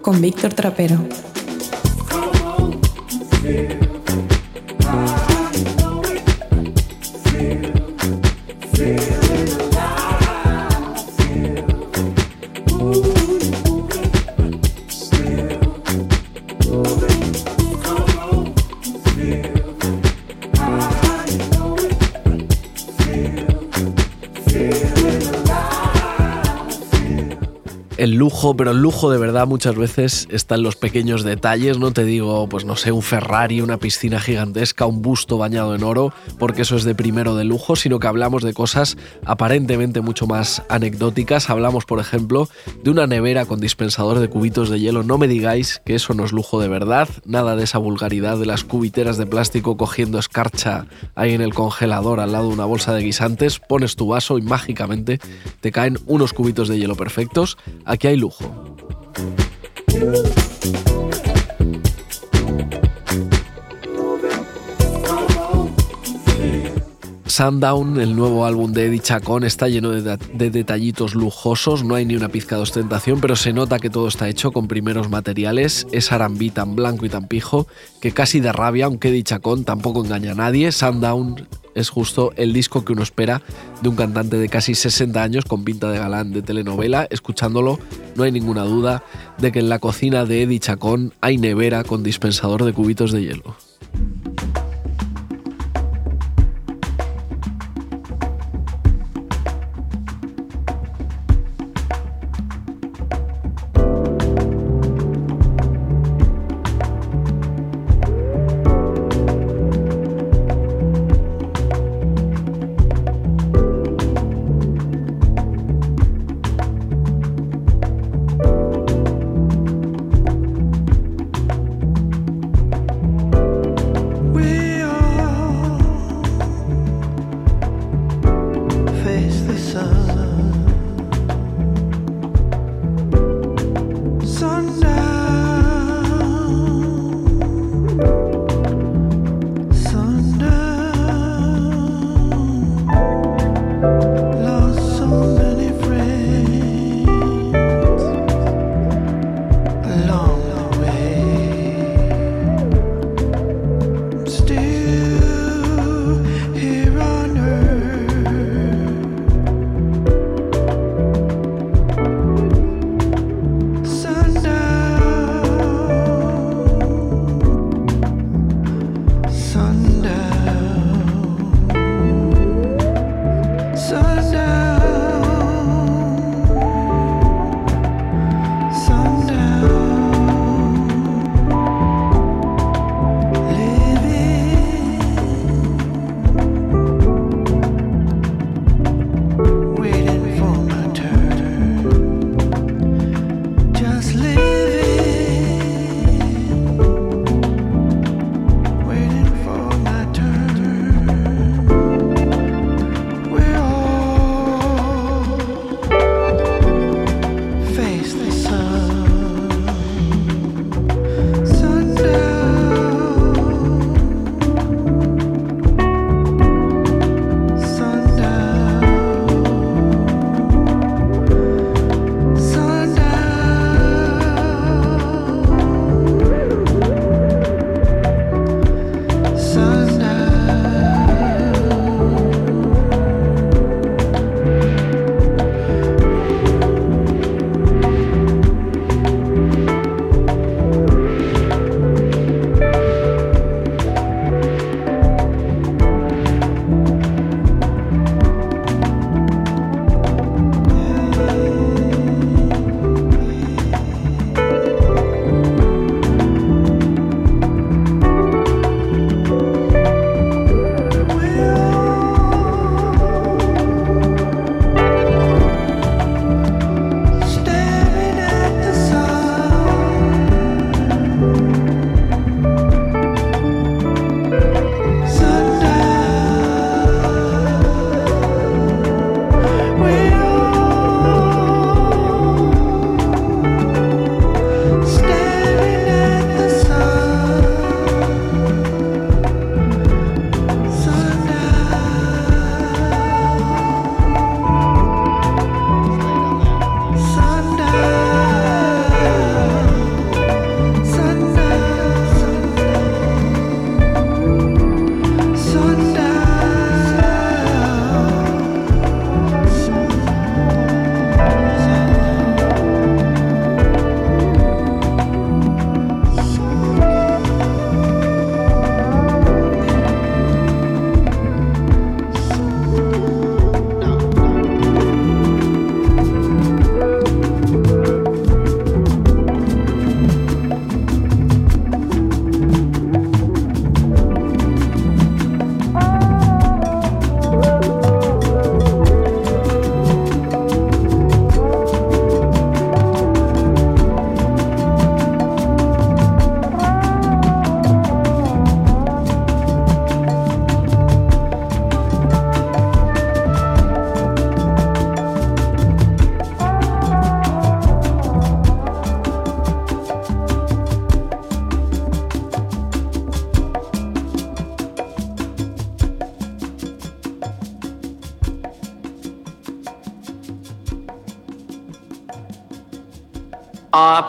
Con Víctor Trapero. Pero el lujo de verdad muchas veces está en los pequeños detalles, no te digo, pues no sé, un Ferrari, una piscina gigantesca, un busto bañado en oro, porque eso es de primero de lujo, sino que hablamos de cosas aparentemente mucho más anecdóticas. Hablamos, por ejemplo, de una nevera con dispensador de cubitos de hielo. No me digáis que eso no es lujo de verdad, nada de esa vulgaridad de las cubiteras de plástico cogiendo escarcha ahí en el congelador al lado de una bolsa de guisantes, pones tu vaso y mágicamente te caen unos cubitos de hielo perfectos Aquí hay lujo. Sundown, el nuevo álbum de Eddie Chacón, está lleno de, detallitos lujosos, no hay ni una pizca de ostentación, pero se nota que todo está hecho con primeros materiales, es arambí tan blanco y tan pijo que casi de rabia, aunque Eddie Chacón tampoco engaña a nadie. Sundown es justo el disco que uno espera de un cantante de casi 60 años con pinta de galán de telenovela. Escuchándolo, no hay ninguna duda de que en la cocina de Eddie Chacón hay nevera con dispensador de cubitos de hielo.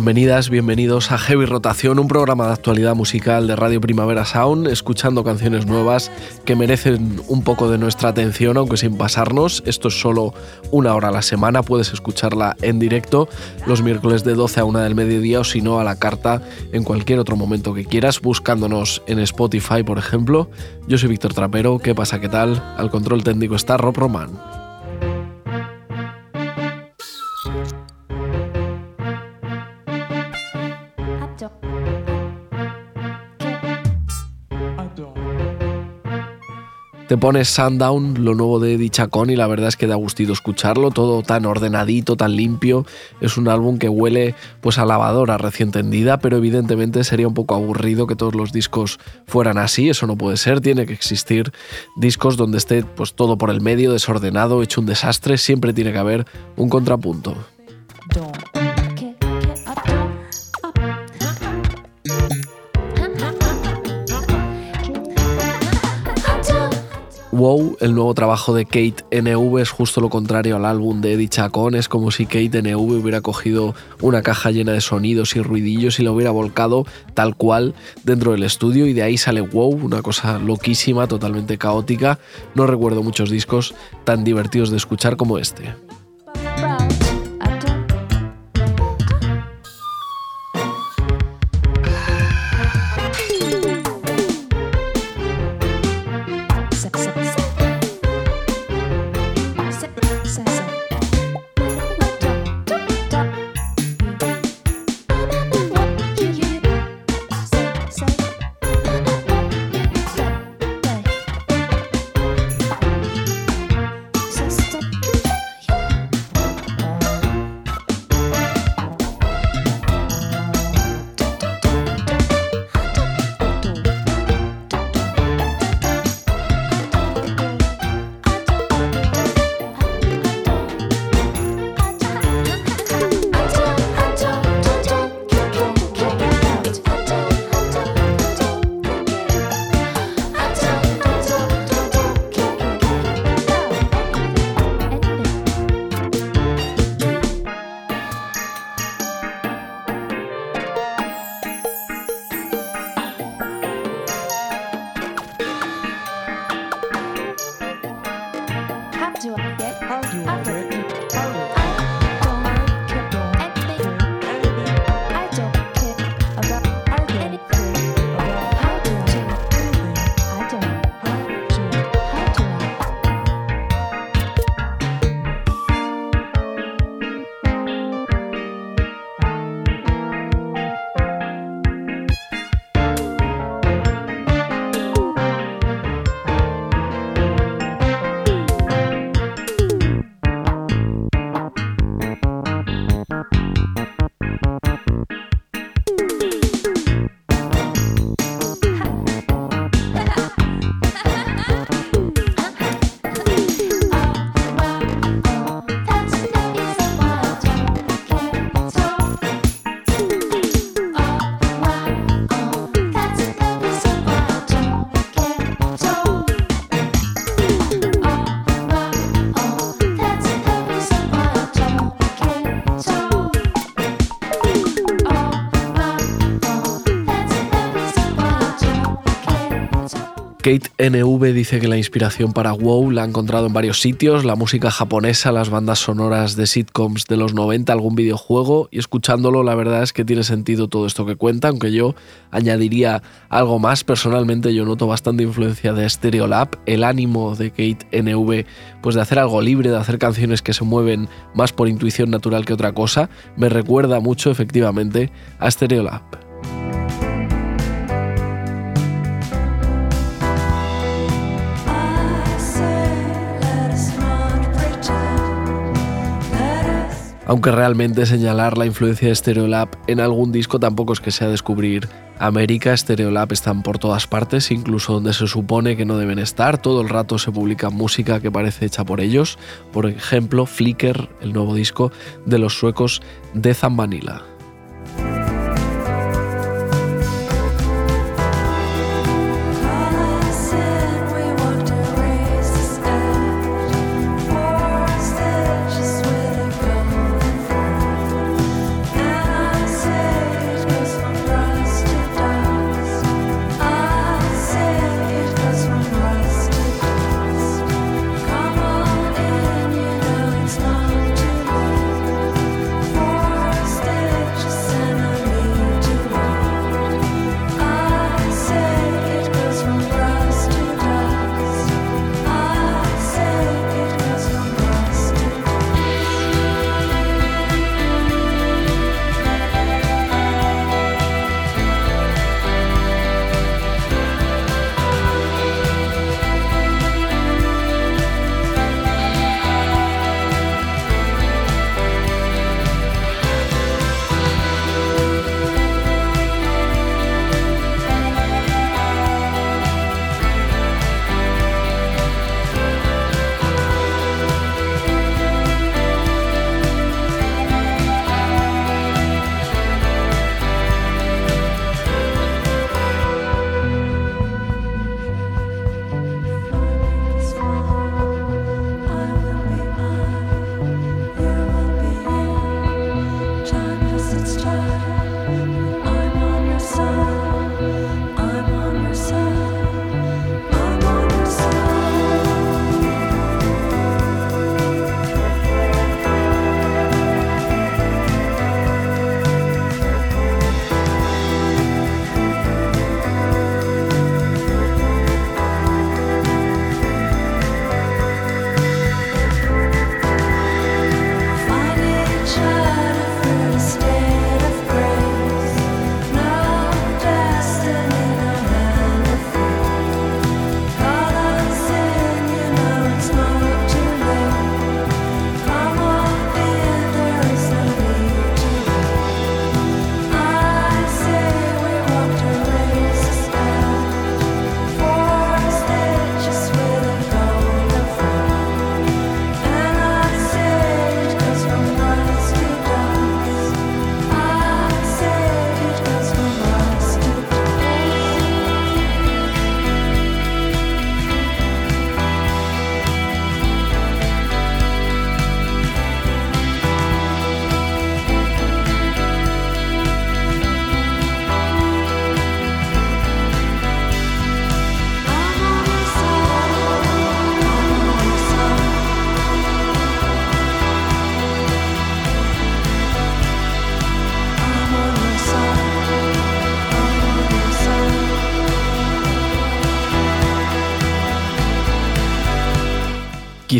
Bienvenidas, bienvenidos a Heavy Rotación, un programa de actualidad musical de Radio Primavera Sound, escuchando canciones nuevas que merecen un poco de nuestra atención, aunque sin pasarnos. Esto es solo una hora a la semana, puedes escucharla en directo los miércoles de 12 a 1 del mediodía o si no a la carta en cualquier otro momento que quieras, buscándonos en Spotify, por ejemplo. Yo soy Víctor Trapero, ¿qué pasa? ¿Qué tal? Al control técnico está Rob Román. Te pones Sundown, lo nuevo de Eddie Chacón, y la verdad es que da gustito escucharlo, todo tan ordenadito, tan limpio. Es un álbum que huele pues a lavadora recién tendida, pero evidentemente sería un poco aburrido que todos los discos fueran así, eso no puede ser, tiene que existir discos donde esté pues todo por el medio, desordenado, hecho un desastre, siempre tiene que haber un contrapunto. Wow, el nuevo trabajo de Kate NV es justo lo contrario al álbum de Eddie Chacón. Es como si Kate NV hubiera cogido una caja llena de sonidos y ruidillos y lo hubiera volcado tal cual dentro del estudio y de ahí sale Wow, una cosa loquísima, totalmente caótica. No recuerdo muchos discos tan divertidos de escuchar como este. Dice que la inspiración para WoW la ha encontrado en varios sitios, la música japonesa, las bandas sonoras de sitcoms de los 90, algún videojuego, y escuchándolo la verdad es que tiene sentido todo esto que cuenta, aunque yo añadiría algo más, personalmente yo noto bastante influencia de Stereolab, el ánimo de Kate NV, pues de hacer algo libre, de hacer canciones que se mueven más por intuición natural que otra cosa, me recuerda mucho efectivamente a Stereolab. Aunque realmente señalar la influencia de Stereolab en algún disco tampoco es que sea descubrir. América, Stereolab están por todas partes, incluso donde se supone que no deben estar, todo el rato se publica música que parece hecha por ellos, por ejemplo Flicker, el nuevo disco de los suecos de Zambanila.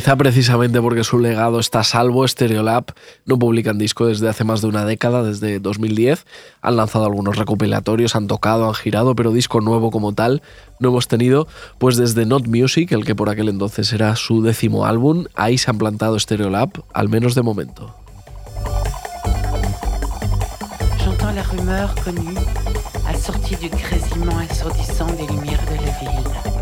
Quizá precisamente porque su legado está salvo, Stereolab no publican disco desde hace más de una década, desde 2010. Han lanzado algunos recopilatorios, han tocado, han girado, pero disco nuevo como tal no hemos tenido, pues desde Not Music, el que por aquel entonces era su décimo álbum, ahí se han plantado Stereolab, al menos de momento. J'entends la rumeur connue, assortie du grésillement assourdissant des lumières de la ville.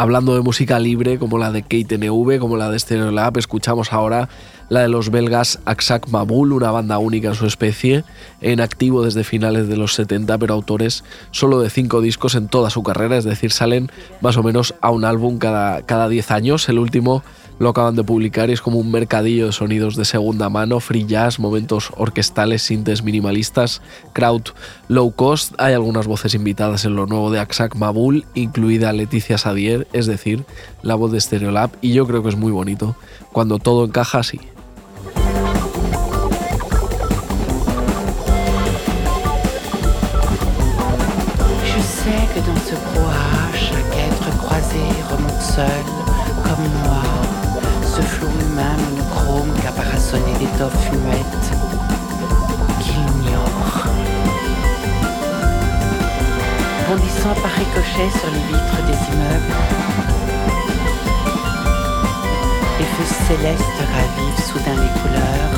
Hablando de música libre como la de KTNV, como la de Stereolab, escuchamos ahora la de los belgas Aksak Mabul, una banda única en su especie, en activo desde finales de los 70, pero autores solo de cinco discos en toda su carrera, es decir, salen más o menos a un álbum cada, cada 10 años. El último lo acaban de publicar y es como un mercadillo de sonidos de segunda mano, free jazz, momentos orquestales, sintes minimalistas, crowd low cost. Hay algunas voces invitadas en lo nuevo de Aksak Mabul, incluida Leticia Sadier, es decir, la voz de Stereolab, y yo creo que es muy bonito cuando todo encaja así. par ricochet sur les vitres des immeubles. Les feux célestes ravivent soudain les couleurs.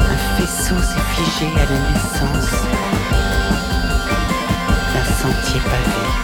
Un faisceau s'est figé à la naissance d'un sentier pavé.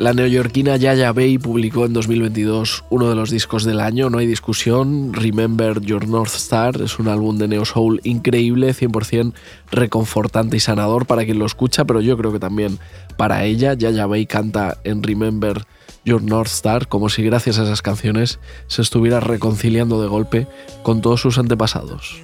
La neoyorquina Yaya Bay publicó en 2022 uno de los discos del año, no hay discusión. Remember Your North Star es un álbum de neo soul increíble, 100% reconfortante y sanador para quien lo escucha, pero yo creo que también para ella. Yaya Bay canta en Remember Your North Star como si gracias a esas canciones se estuviera reconciliando de golpe con todos sus antepasados.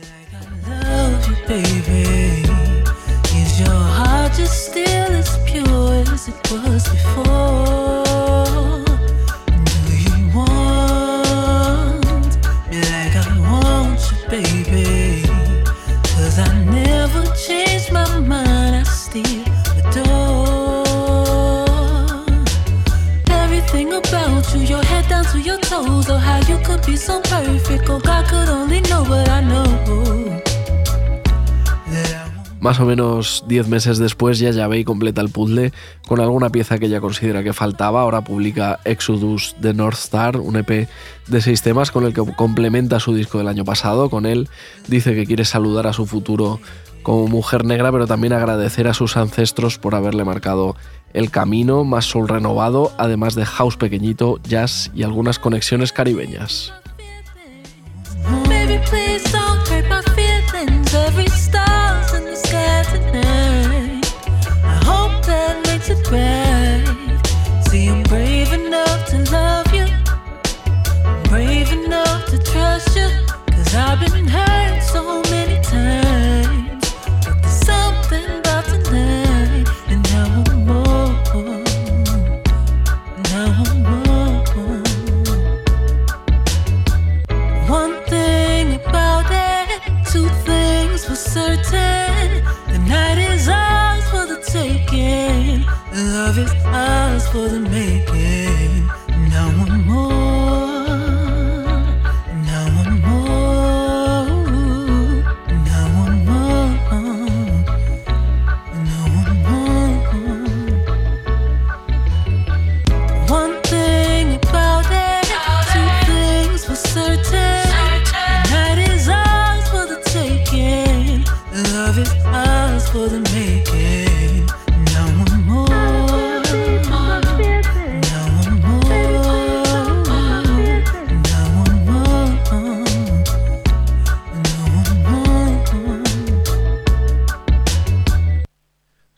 Más o menos 10 meses después ya y completa el puzzle con alguna pieza que ella considera que faltaba. Ahora publica Exodus de North Star, un EP de seis temas con el que complementa su disco del año pasado. Con él dice que quiere saludar a su futuro como mujer negra, pero también agradecer a sus ancestros por haberle marcado el camino, más soul renovado, además de house pequeñito, jazz y algunas conexiones caribeñas.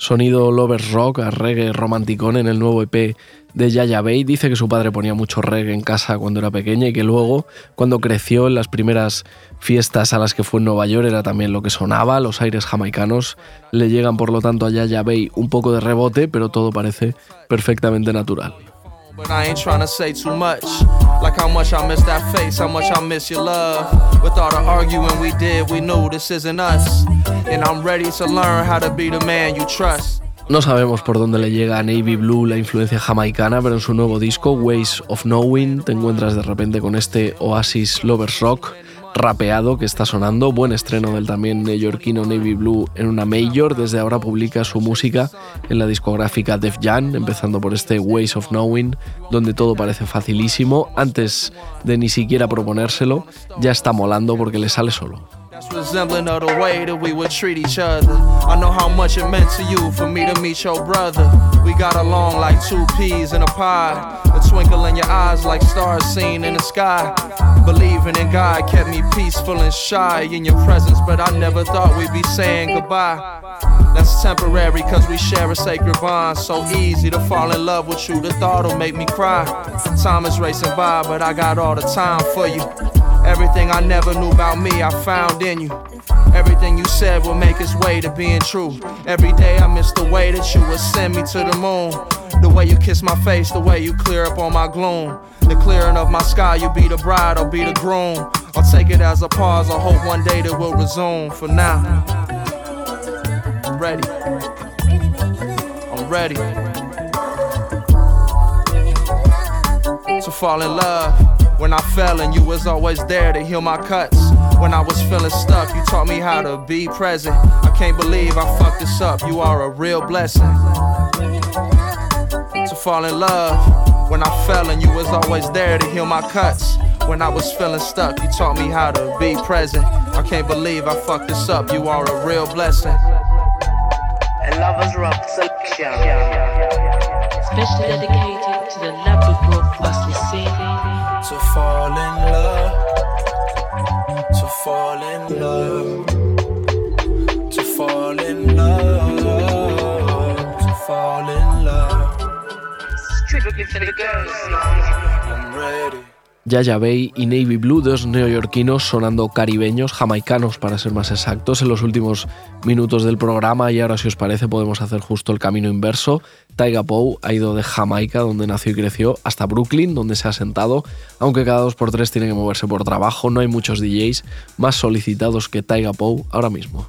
Sonido lovers rock a reggae romanticón en el nuevo EP de Yaya Bay. Dice que su padre ponía mucho reggae en casa cuando era pequeña y que luego, cuando creció en las primeras fiestas a las que fue en Nueva York, era también lo que sonaba. Los aires jamaicanos le llegan, por lo tanto, a Yaya Bay un poco de rebote, pero todo parece perfectamente natural. But I ain't trying to say too much. Like how much I miss that face, how much I miss your love. With all the arguing we did, we this isn't us. And I'm ready to learn how to be the man you trust. No sabemos por dónde le llega a Navy Blue la influencia jamaicana, pero en su nuevo disco, Ways of Knowing, te encuentras de repente con este Oasis Lovers Rock rapeado que está sonando. Buen estreno del también neoyorquino Navy Blue en una major. Desde ahora publica su música en la discográfica Def Jam, empezando por este Ways of Knowing, donde todo parece facilísimo. Antes de ni siquiera proponérselo, ya está molando porque le sale solo. That's resembling of the way that we would treat each other. I know how much it meant to you for me to meet your brother. We got along like two peas in a pod. A twinkle in your eyes like stars seen in the sky. Believing in God kept me peaceful and shy in your presence, but I never thought we'd be saying goodbye. That's temporary cause we share a sacred bond. So easy to fall in love with you, the thought'll make me cry. Time is racing by, but I got all the time for you. Everything I never knew about me, I found in you. Everything you said will make its way to being true. Every day I miss the way that you would send me to the moon. The way you kiss my face, the way you clear up all my gloom. The clearing of my sky, you be the bride, I'll be the groom. I'll take it as a pause, I hope one day that we'll resume. For now, I'm ready. I'm ready to fall in love. When I fell and you was always there to heal my cuts. When I was feeling stuck, you taught me how to be present. I can't believe I fucked this up. You are a real blessing. To fall in love. When I fell and you was always there to heal my cuts. When I was feeling stuck, you taught me how to be present. I can't believe I fucked this up. You are a real blessing. A lover's rock selection. Specially dedicated to the Labrador Parsley scene. To fall in love. To fall in love. To fall in love. To fall in love. Strictly for the girls. I'm ready. Yaya Bay y Navy Blue, dos neoyorquinos sonando caribeños, jamaicanos para ser más exactos, en los últimos minutos del programa y ahora si os parece podemos hacer justo el camino inverso. Taiga Poe ha ido de Jamaica, donde nació y creció, hasta Brooklyn, donde se ha sentado, aunque cada dos por tres tiene que moverse por trabajo, no hay muchos DJs más solicitados que Taiga Poe ahora mismo.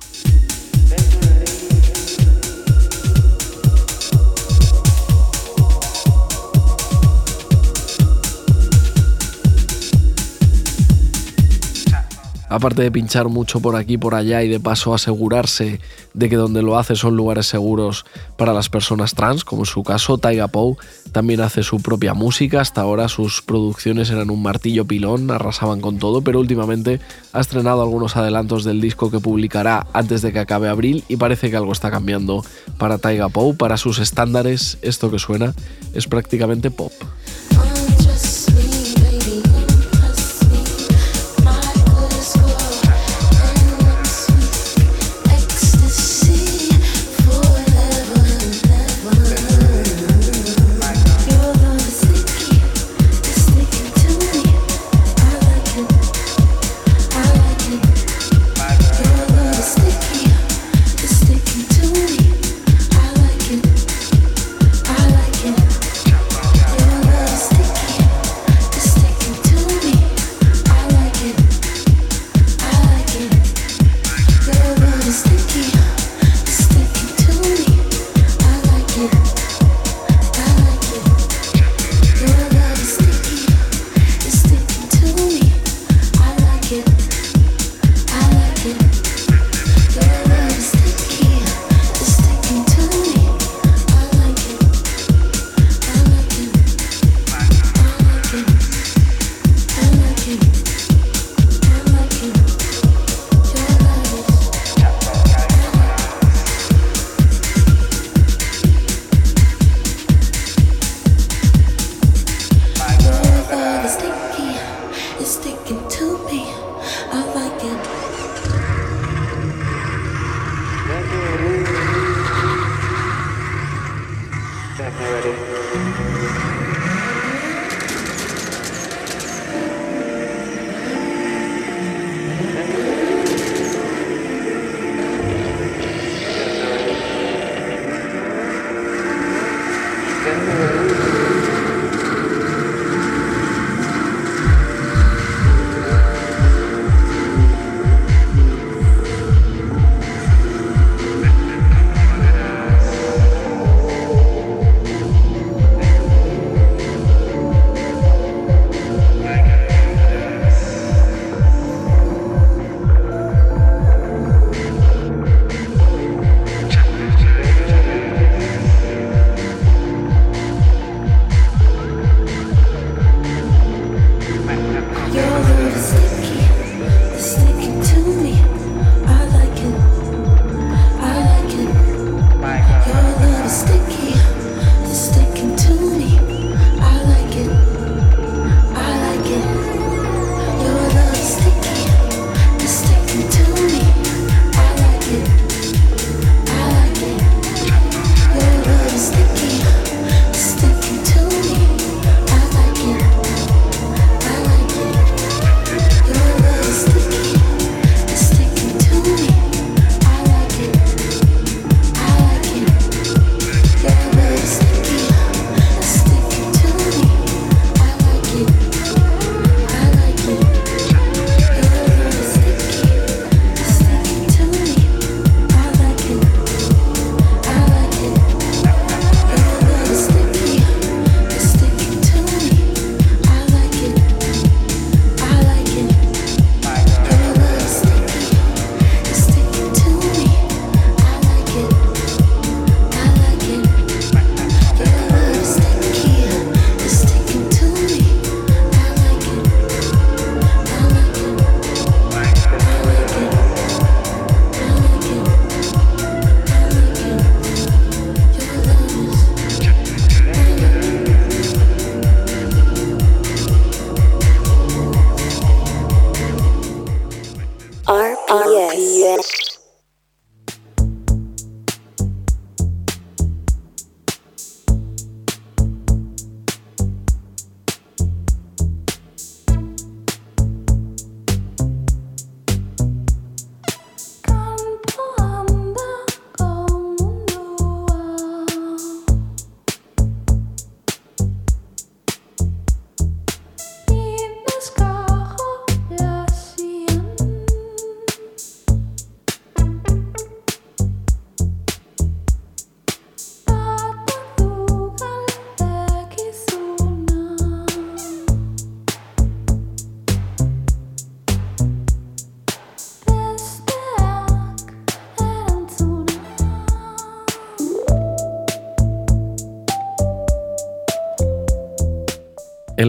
Aparte de pinchar mucho por aquí y por allá y de paso asegurarse de que donde lo hace son lugares seguros para las personas trans, como en su caso, Taiga Poe también hace su propia música. Hasta ahora sus producciones eran un martillo pilón, arrasaban con todo, pero últimamente ha estrenado algunos adelantos del disco que publicará antes de que acabe abril y parece que algo está cambiando para Taiga Poe. Para sus estándares, esto que suena es prácticamente pop.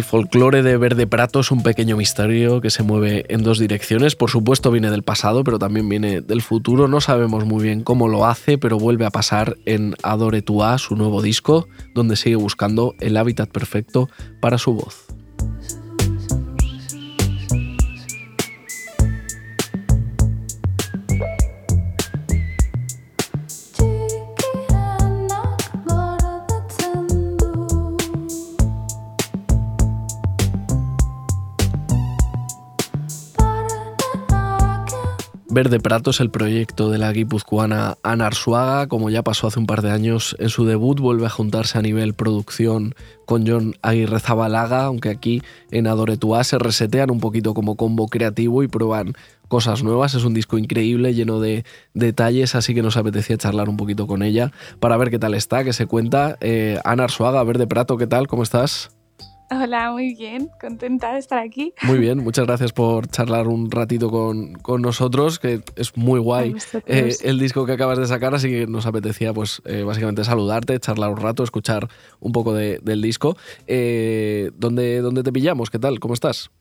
El folclore de Verde Prato es un pequeño misterio que se mueve en dos direcciones. Por supuesto viene del pasado, pero también viene del futuro. No sabemos muy bien cómo lo hace, pero vuelve a pasar en Adore Tua, su nuevo disco, donde sigue buscando el hábitat perfecto para su voz. Verde Prato es el proyecto de la guipuzcoana Ana Arzuaga. Como ya pasó hace un par de años en su debut, vuelve a juntarse a nivel producción con John Aguirre Zabalaga, aunque aquí en Adoretua se resetean un poquito como combo creativo y prueban cosas nuevas. Es un disco increíble, lleno de detalles, así que nos apetecía charlar un poquito con ella para ver qué tal está, qué se cuenta. Eh, Ana Arzuaga, Verde Prato, ¿qué tal? ¿Cómo estás? Hola, muy bien, contenta de estar aquí. Muy bien, muchas gracias por charlar un ratito con, con nosotros, que es muy guay eh, el disco que acabas de sacar, así que nos apetecía pues eh, básicamente saludarte, charlar un rato, escuchar un poco de, del disco. Eh, ¿dónde, ¿Dónde te pillamos? ¿Qué tal? ¿Cómo estás?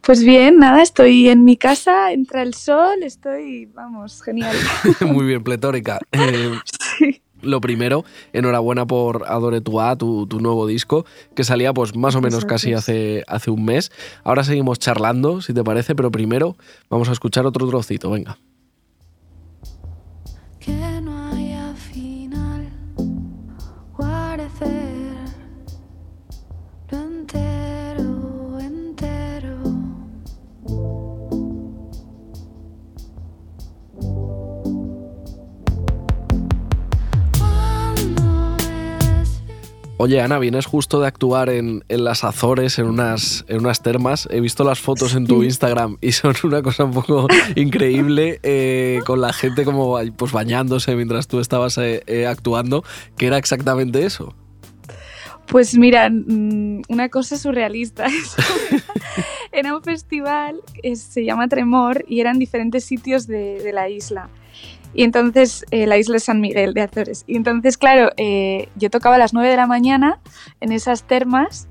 Pues bien, nada, estoy en mi casa, entra el sol, estoy, vamos, genial. muy bien, pletórica. sí lo primero, enhorabuena por Adore Tua, tu, tu nuevo disco, que salía pues más o menos casi hace, hace un mes. Ahora seguimos charlando, si te parece, pero primero vamos a escuchar otro trocito, venga. Oye, Ana, vienes justo de actuar en, las Azores, en unas, en unas termas. He visto las fotos en tu Instagram y son una cosa un poco increíble, eh, con la gente como pues, bañándose mientras tú estabas eh, eh, actuando. ¿Qué era exactamente eso? Pues mira, mm, una cosa surrealista. era un festival, se llama Tremor, y eran diferentes sitios de la isla. Y entonces, eh, la isla de San Miguel de Azores. Y entonces, claro, eh, yo tocaba a las 9 de la mañana en esas termas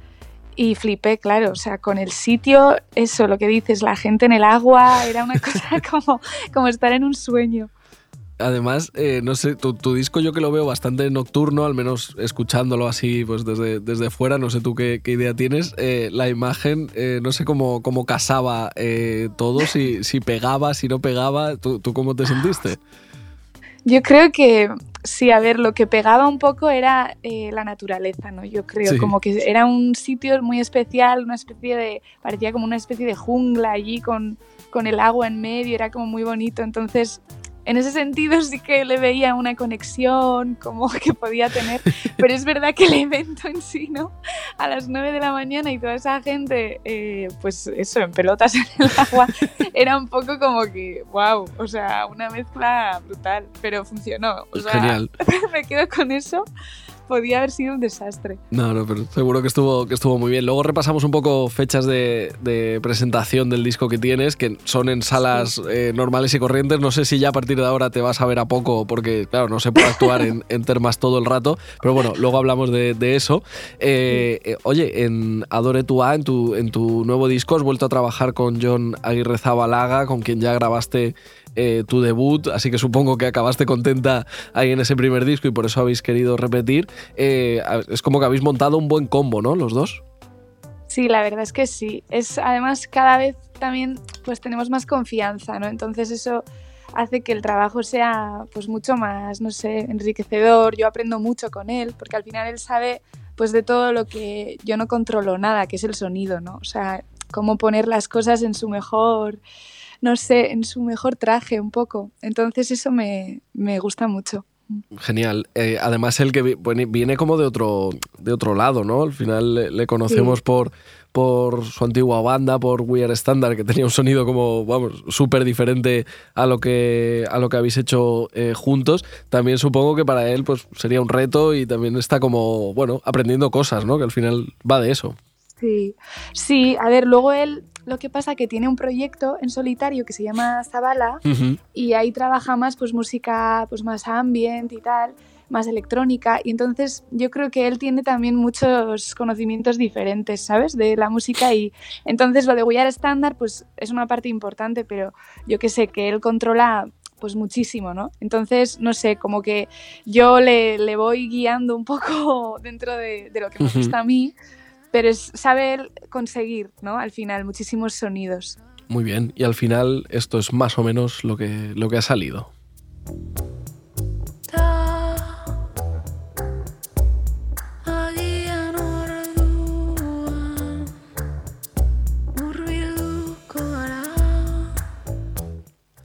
y flipé, claro, o sea, con el sitio, eso, lo que dices, la gente en el agua, era una cosa como, como estar en un sueño. Además, eh, no sé, tu, disco yo que lo veo bastante nocturno, al menos escuchándolo así pues desde, desde fuera, no sé tú qué, idea tienes, la imagen, no sé cómo, cómo casaba todo, si, si pegaba, si no pegaba, ¿tú, ¿tú cómo te sentiste? Yo creo que sí, a ver, lo que pegaba un poco era eh, la naturaleza, ¿no? Yo creo, como que era un sitio muy especial, una especie de, parecía como una especie de jungla allí con, con el agua en medio, era como muy bonito, entonces en ese sentido sí que le veía una conexión como que podía tener, pero es verdad que el evento en sí, ¿no? A las 9 de la mañana y toda esa gente, eh, pues eso, en pelotas en el agua, era un poco como que, wow, o sea, una mezcla brutal, pero funcionó. O sea, Genial. Me quedo con eso podía haber sido un desastre. No, no, pero seguro que estuvo, que estuvo muy bien. Luego repasamos un poco fechas de, presentación del disco que tienes, que son en salas eh, normales y corrientes. No sé si ya a partir de ahora te vas a ver a poco, porque claro, no se puede actuar en, termas todo el rato, pero bueno, luego hablamos de, eso. Eh, eh, oye, en Adore Tua, en tu, en tu nuevo disco, has vuelto a trabajar con John Aguirre Zabalaga, con quien ya grabaste eh, tu debut, así que supongo que acabaste contenta ahí en ese primer disco y por eso habéis querido repetir. Eh, es como que habéis montado un buen combo, ¿no? Los dos. Sí, la verdad es que sí. Es además cada vez también pues tenemos más confianza, ¿no? Entonces eso hace que el trabajo sea pues mucho más, no sé, enriquecedor. Yo aprendo mucho con él porque al final él sabe pues de todo lo que yo no controlo nada, que es el sonido, ¿no? O sea, cómo poner las cosas en su mejor no sé, en su mejor traje un poco. Entonces eso me, gusta mucho. Genial. Eh, además, el que viene como de otro, de otro lado, ¿no? Al final le, conocemos por, por su antigua banda, por We Are Standard, que tenía un sonido como, vamos, súper diferente a lo que a lo que habéis hecho eh, juntos. También supongo que para él pues sería un reto y también está como, bueno, aprendiendo cosas, ¿no? Que al final va de eso. Sí, sí, a ver, luego él lo que pasa que tiene un proyecto en solitario que se llama Zabala y ahí trabaja más pues música pues más ambient y tal. más electrónica y entonces yo creo que él tiene también muchos conocimientos diferentes, ¿sabes? De la música y entonces lo de We Are Standard pues es una parte importante, pero yo que sé que él controla pues muchísimo, ¿no? Entonces, no sé, como que yo le, voy guiando un poco dentro de, lo que me gusta a mí, pero es saber conseguir, ¿no? Al final, muchísimos sonidos. Muy bien, y al final esto es más o menos lo que, lo que ha salido.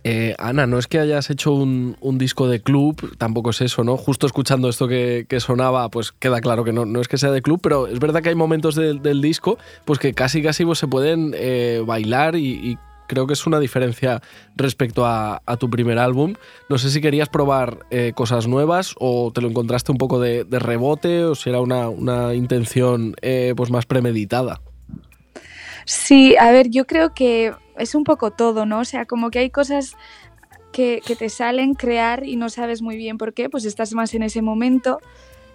Eh, Ana, no es que hayas hecho un, disco de club, tampoco es eso, ¿no? Justo escuchando esto que, sonaba, pues queda claro que no, es que sea de club, pero es verdad que hay momentos del disco pues que casi casi pues, se pueden eh, bailar y, creo que es una diferencia respecto a, tu primer álbum. No sé si querías probar eh, cosas nuevas o te lo encontraste un poco de, rebote o si era una, una intención pues más premeditada. Sí, a ver, yo creo que es un poco todo, ¿no? O sea, como que hay cosas que, te salen crear y no sabes muy bien por qué, pues estás más en ese momento.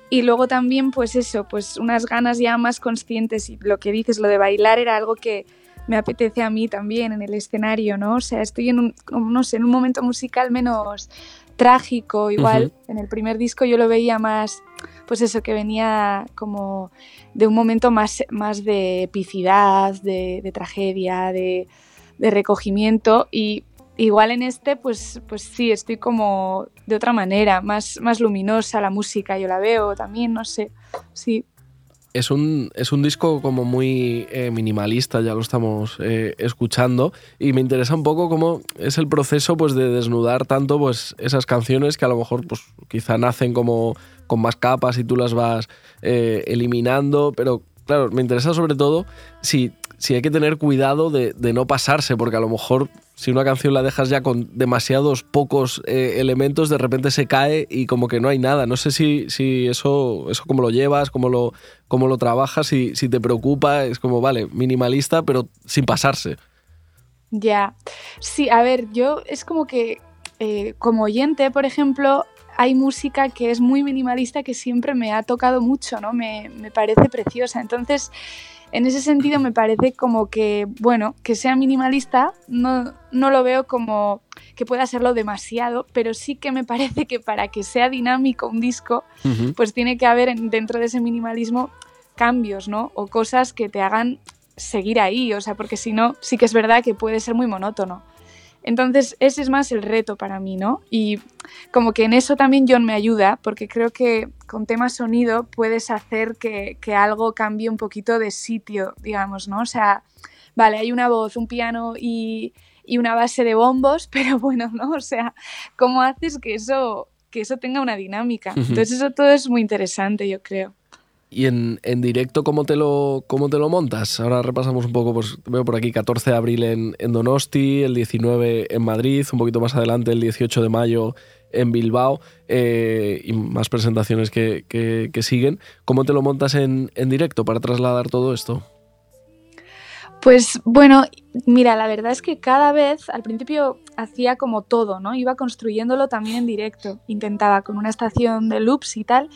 Y luego también, pues eso, pues unas ganas ya más conscientes. Y lo que dices, lo de bailar era algo que me apetece a mí también en el escenario, ¿no? O sea, estoy en un, no sé, en un momento musical menos trágico, igual. En el primer disco yo lo veía más, pues eso, que venía como de un momento más, más de epicidad, de tragedia, de, de recogimiento y igual en este pues, pues sí, estoy como de otra manera, más, más luminosa la música, yo la veo también, no sé, sí. Es un, es un disco como muy eh, minimalista, ya lo estamos eh, escuchando, y me interesa un poco cómo es el proceso pues, de desnudar tanto pues, esas canciones que a lo mejor pues, quizá nacen como con más capas y tú las vas eh, eliminando, pero claro, me interesa sobre todo si sí hay que tener cuidado de, no pasarse, porque a lo mejor si una canción la dejas ya con demasiados pocos eh, elementos, de repente se cae y como que no hay nada. No sé si, si eso, eso cómo lo llevas, cómo lo, cómo lo trabajas, si, si te preocupa, es como, vale, minimalista, pero sin pasarse. Ya, sí, a ver, yo es como que eh, como oyente, por ejemplo, hay música que es muy minimalista que siempre me ha tocado mucho, ¿no? Me, me parece preciosa. Entonces, en ese sentido me parece como que, bueno, que sea minimalista, no, no lo veo como que pueda serlo demasiado, pero sí que me parece que para que sea dinámico un disco, pues tiene que haber dentro de ese minimalismo cambios, ¿no? O cosas que te hagan seguir ahí, o sea, porque si no, sí que es verdad que puede ser muy monótono. Entonces, ese es más el reto para mí, ¿no? Y como que en eso también John me ayuda, porque creo que con tema sonido puedes hacer que, algo cambie un poquito de sitio, digamos, ¿no? O sea, vale, hay una voz, un piano y, una base de bombos, pero bueno, ¿no? O sea, ¿cómo haces que eso, que eso tenga una dinámica? Entonces, eso todo es muy interesante, yo creo. ¿Y en, directo ¿cómo te, lo, cómo te lo montas? Ahora repasamos un poco, pues veo por aquí 14 de abril en, Donosti, el 19 en Madrid, un poquito más adelante el 18 de mayo en Bilbao eh, y más presentaciones que, siguen. ¿Cómo te lo montas en, en directo para trasladar todo esto? Pues bueno, mira, la verdad es que cada vez al principio hacía como todo, ¿no? Iba construyéndolo también en directo. Intentaba con una estación de loops y tal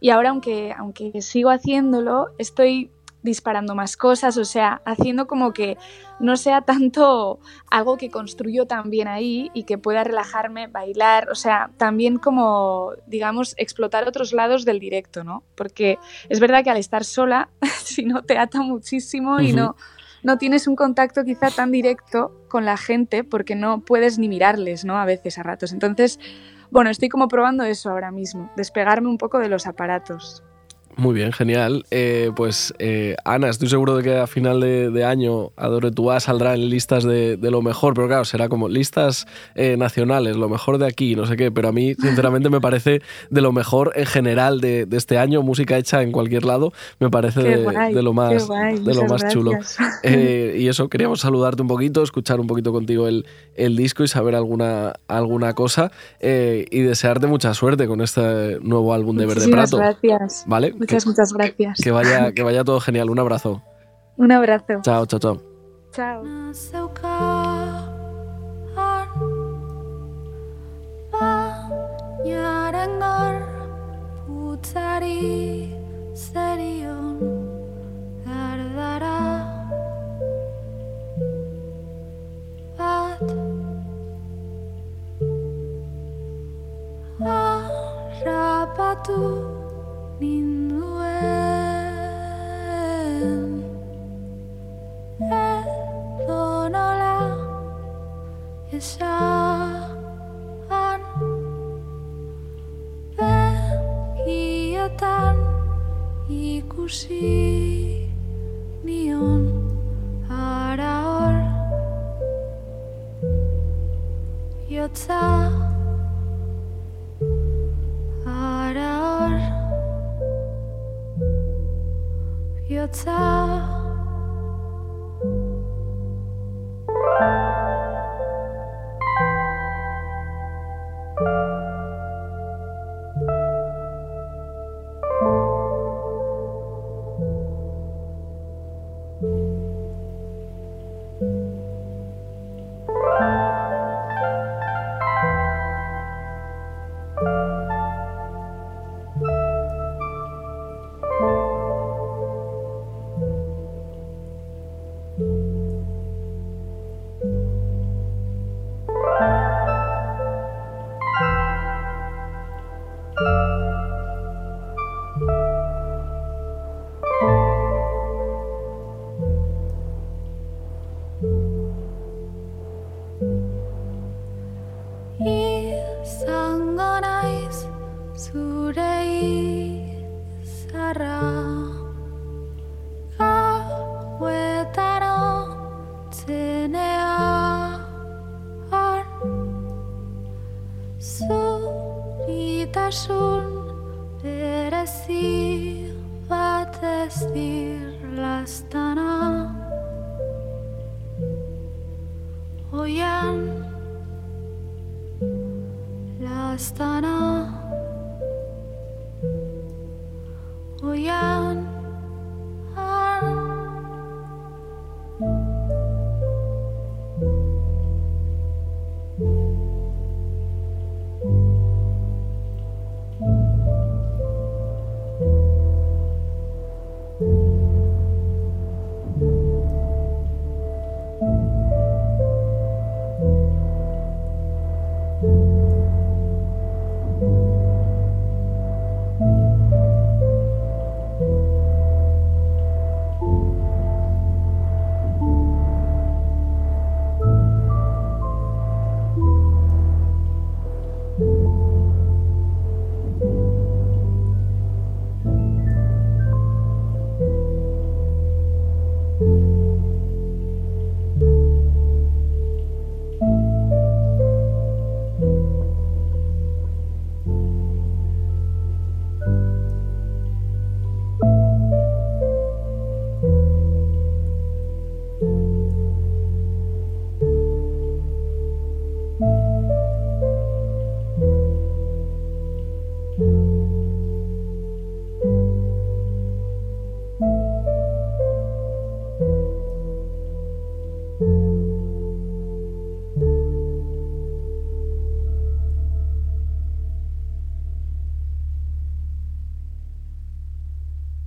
y ahora, aunque, aunque sigo haciéndolo, estoy disparando más cosas, o sea, haciendo como que no sea tanto algo que construyo también ahí y que pueda relajarme, bailar, o sea, también como, digamos, explotar otros lados del directo, ¿no? Porque es verdad que al estar sola, si no te ata muchísimo y no, no tienes un contacto quizá tan directo con la gente porque no puedes ni mirarles, ¿no? A veces, a ratos. Entonces, bueno, estoy como probando eso ahora mismo, despegarme un poco de los aparatos. Muy bien, genial. Eh, pues eh, Ana, estoy seguro de que a final de, año Adore Tua saldrá en listas de, lo mejor, pero claro, será como listas eh, nacionales, lo mejor de aquí, no sé qué, pero a mí sinceramente me parece de lo mejor en general de, este año, música hecha en cualquier lado, me parece de, lo más, de lo más chulo. y eso, queríamos saludarte un poquito, escuchar un poquito contigo el, el disco y saber alguna, alguna cosa y desearte mucha suerte con este nuevo álbum de Verde Prato. Gracias. ¿Vale? Muchas, muchas gracias. Que vaya, que vaya todo genial. Un abrazo. Un abrazo. Chao, chao, chao. Chao. harrapatu zuritasun berezi bat ez dirlastana Oian Lastana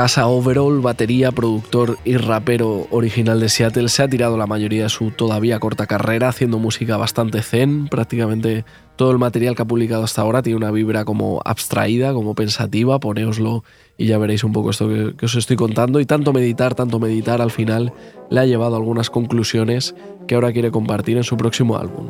Casa Overall, batería, productor y rapero original de Seattle, se ha tirado la mayoría de su todavía corta carrera haciendo música bastante zen, prácticamente Todo el material que ha publicado hasta ahora tiene una vibra como abstraída, como pensativa, poneoslo y ya veréis un poco esto que, que os estoy contando. Y tanto meditar, tanto meditar, al final le ha llevado a algunas conclusiones que ahora quiere compartir en su próximo álbum.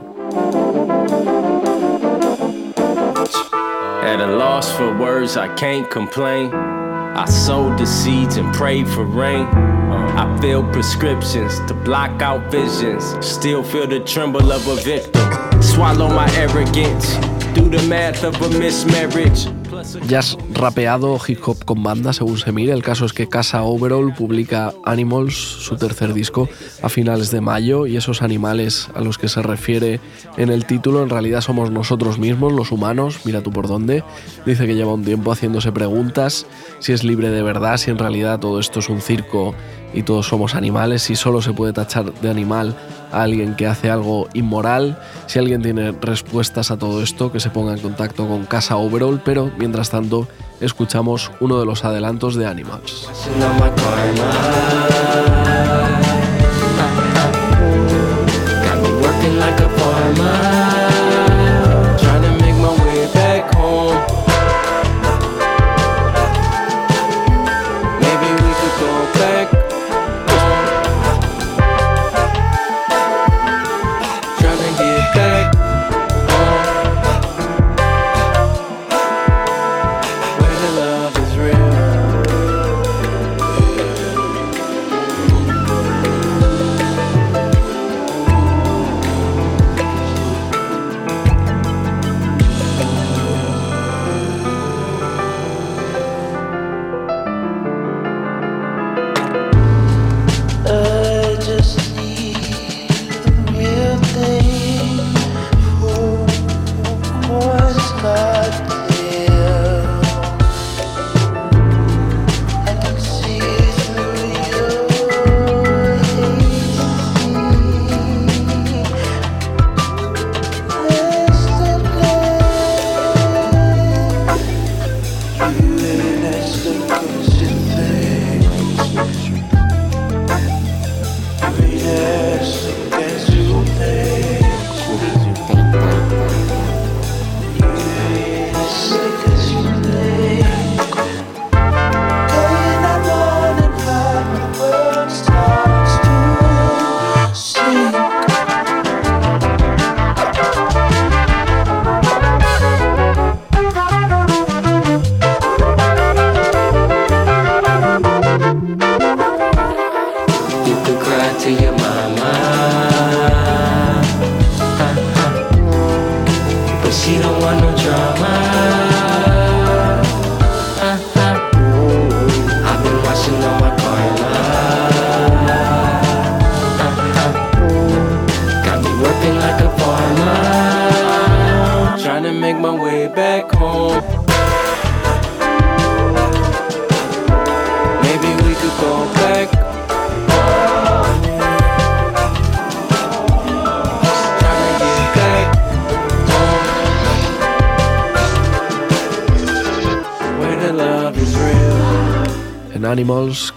At a loss for words, I can't complain. I sowed the seeds and prayed for rain. I filled prescriptions to block out visions. Still feel the tremble of a victim. Swallow my arrogance. Do the math of a mismarriage. Jazz rapeado hip hop con banda, según se mire. El caso es que Casa Overall publica Animals, su tercer disco, a finales de mayo y esos animales a los que se refiere en el título en realidad somos nosotros mismos, los humanos, mira tú por dónde. Dice que lleva un tiempo haciéndose preguntas si es libre de verdad, si en realidad todo esto es un circo y todos somos animales, si solo se puede tachar de animal a alguien que hace algo inmoral. Si alguien tiene respuestas a todo esto, que se ponga en contacto con Casa Overall, pero mientras tanto escuchamos uno de los adelantos de Animals.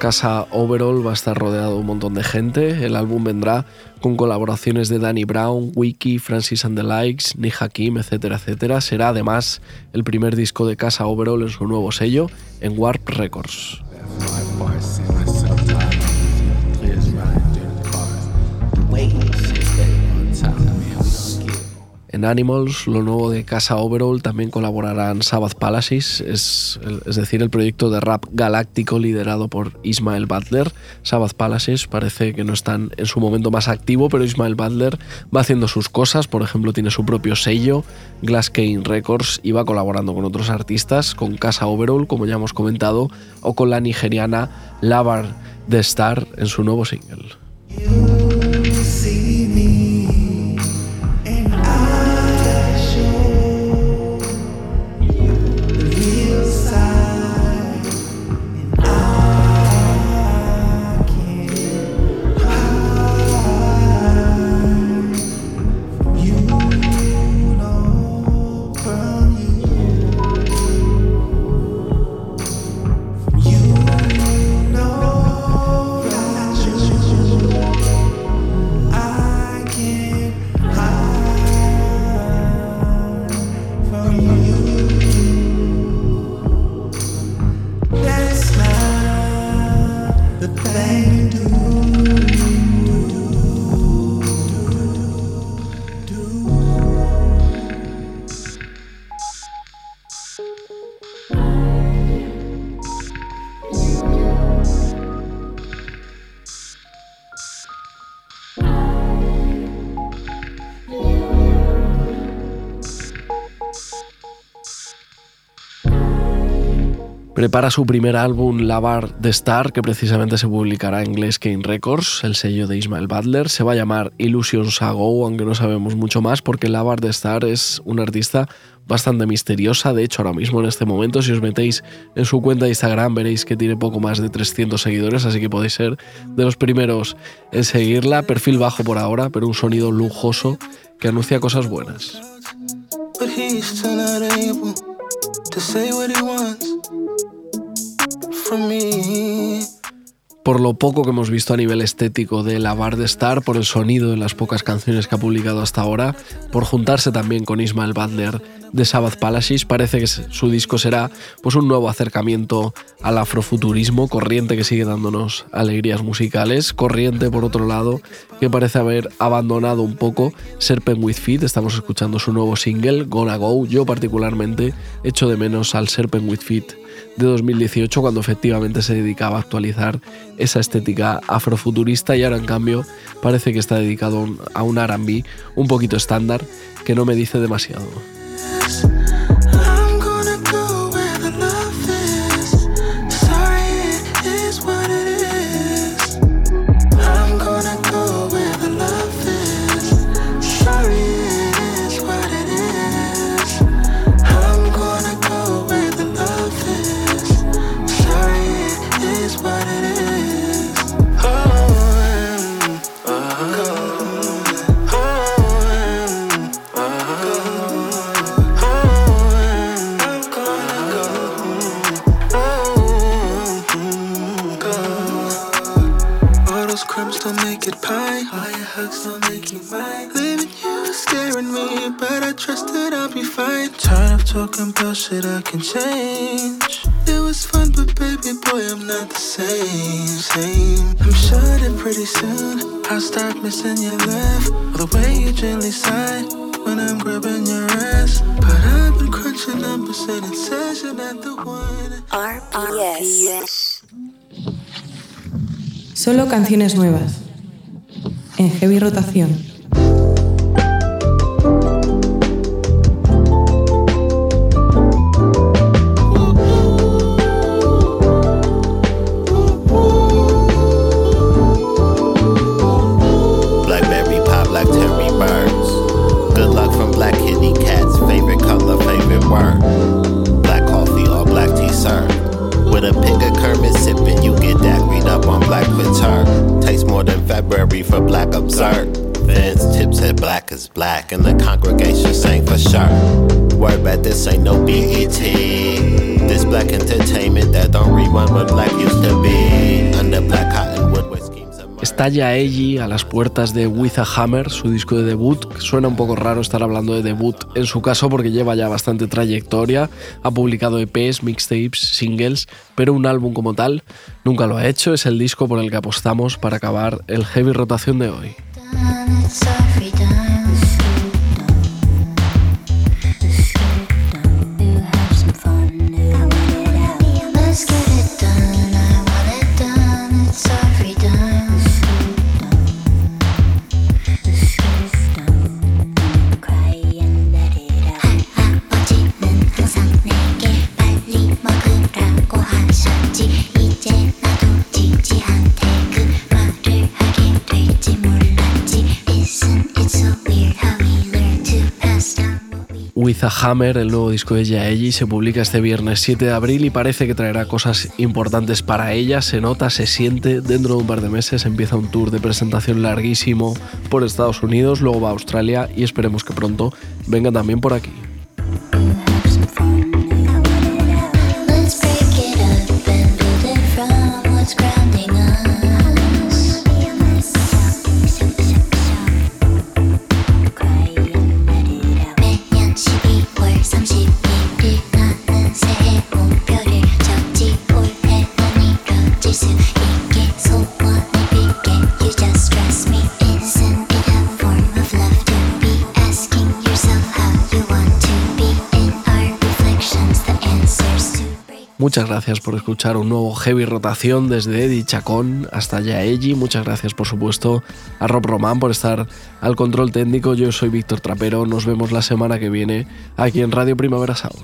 Casa Overall va a estar rodeado de un montón de gente. El álbum vendrá con colaboraciones de Danny Brown, Wiki, Francis and the Likes, Nick Hakim, etcétera, etcétera. Será además el primer disco de Casa Overall en su nuevo sello, en Warp Records. Animals, lo nuevo de Casa Overall, también colaborarán Sabbath Palaces, es, es, decir, el proyecto de rap galáctico liderado por Ismael Butler. Sabbath Palaces parece que no están en su momento más activo, pero Ismael Butler va haciendo sus cosas, por ejemplo, tiene su propio sello, Glass Cane Records, y va colaborando con otros artistas, con Casa Overall, como ya hemos comentado, o con la nigeriana Lavar The Star en su nuevo single. Prepara su primer álbum, Lavar de Star, que precisamente se publicará en Glass Records, el sello de Ismael Butler. Se va a llamar Illusions Ago, aunque no sabemos mucho más, porque Lavar de Star es un artista bastante misteriosa. De hecho, ahora mismo en este momento, si os metéis en su cuenta de Instagram, veréis que tiene poco más de 300 seguidores, así que podéis ser de los primeros en seguirla. Perfil bajo por ahora, pero un sonido lujoso que anuncia cosas buenas. Por lo poco que hemos visto a nivel estético de la Bar de Star, por el sonido de las pocas canciones que ha publicado hasta ahora, por juntarse también con Ismael Butler de Sabbath Palaces, parece que su disco será pues un nuevo acercamiento al afrofuturismo, corriente que sigue dándonos alegrías musicales, corriente por otro lado que parece haber abandonado un poco Serpent with Feet, estamos escuchando su nuevo single, Gonna Go, yo particularmente echo de menos al Serpent with Feet de 2018 cuando efectivamente se dedicaba a actualizar esa estética afrofuturista y ahora en cambio parece que está dedicado a un RB un poquito estándar que no me dice demasiado. Talking about shit I can change. It was fun, but baby boy, I'm not the same. Same. I'm sure that pretty soon I'll start missing your laugh or the way you gently sigh when I'm grabbing your ass. But I've been crunching numbers and it says you're not the one. RPS. Solo canciones nuevas. En heavy rotación. Estalla Ellie a las puertas de With a Hammer, su disco de debut. Suena un poco raro estar hablando de debut en su caso porque lleva ya bastante trayectoria. Ha publicado EPs, mixtapes, singles, pero un álbum como tal nunca lo ha hecho. Es el disco por el que apostamos para acabar el heavy rotación de hoy. Hammer, el nuevo disco de Yaeli, se publica este viernes 7 de abril y parece que traerá cosas importantes para ella. Se nota, se siente. Dentro de un par de meses empieza un tour de presentación larguísimo por Estados Unidos, luego va a Australia y esperemos que pronto venga también por aquí. Muchas gracias por escuchar un nuevo Heavy Rotación desde Eddie Chacón hasta Yaeji. Muchas gracias, por supuesto, a Rob Román por estar al control técnico. Yo soy Víctor Trapero. Nos vemos la semana que viene aquí en Radio Primavera Sound.